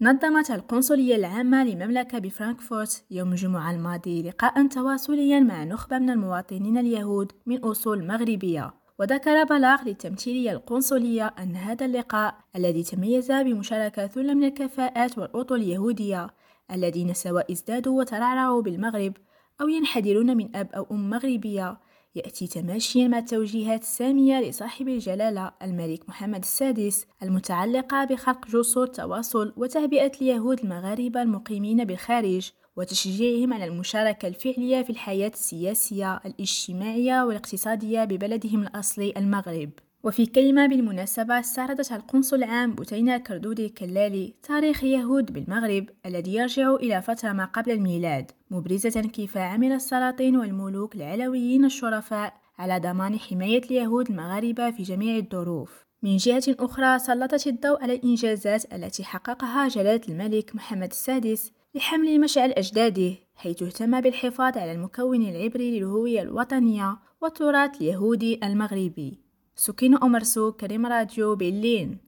نظمت القنصلية العامة للمملكة بفرانكفورت يوم الجمعة الماضي لقاء تواصليا مع نخبة من المواطنين اليهود من أصول مغربية وذكر بلاغ للتمثيلية القنصلية أن هذا اللقاء الذي تميز بمشاركة ثلة من الكفاءات والأطر اليهودية الذين سواء ازدادوا وترعرعوا بالمغرب أو ينحدرون من أب أو أم مغربية يأتي تماشيا مع التوجيهات السامية لصاحب الجلالة الملك محمد السادس المتعلقة بخلق جسور تواصل وتهبئة اليهود المغاربة المقيمين بالخارج وتشجيعهم على المشاركة الفعلية في الحياة السياسية الاجتماعية والاقتصادية ببلدهم الأصلي المغرب. وفي كلمة بالمناسبة استعرضت القنصل العام بوتينا كردودي الكلالي تاريخ اليهود بالمغرب الذي يرجع إلى فترة ما قبل الميلاد مبرزة كيف عمل السلاطين والملوك العلويين الشرفاء على ضمان حماية اليهود المغاربة في جميع الظروف. من جهة أخرى سلطت الضوء على الإنجازات التي حققها جلالة الملك محمد السادس لحمل مشعل أجداده حيث اهتم بالحفاظ على المكون العبري للهوية الوطنية والتراث اليهودي المغربي. سكين أمرسو كريم راديو برلين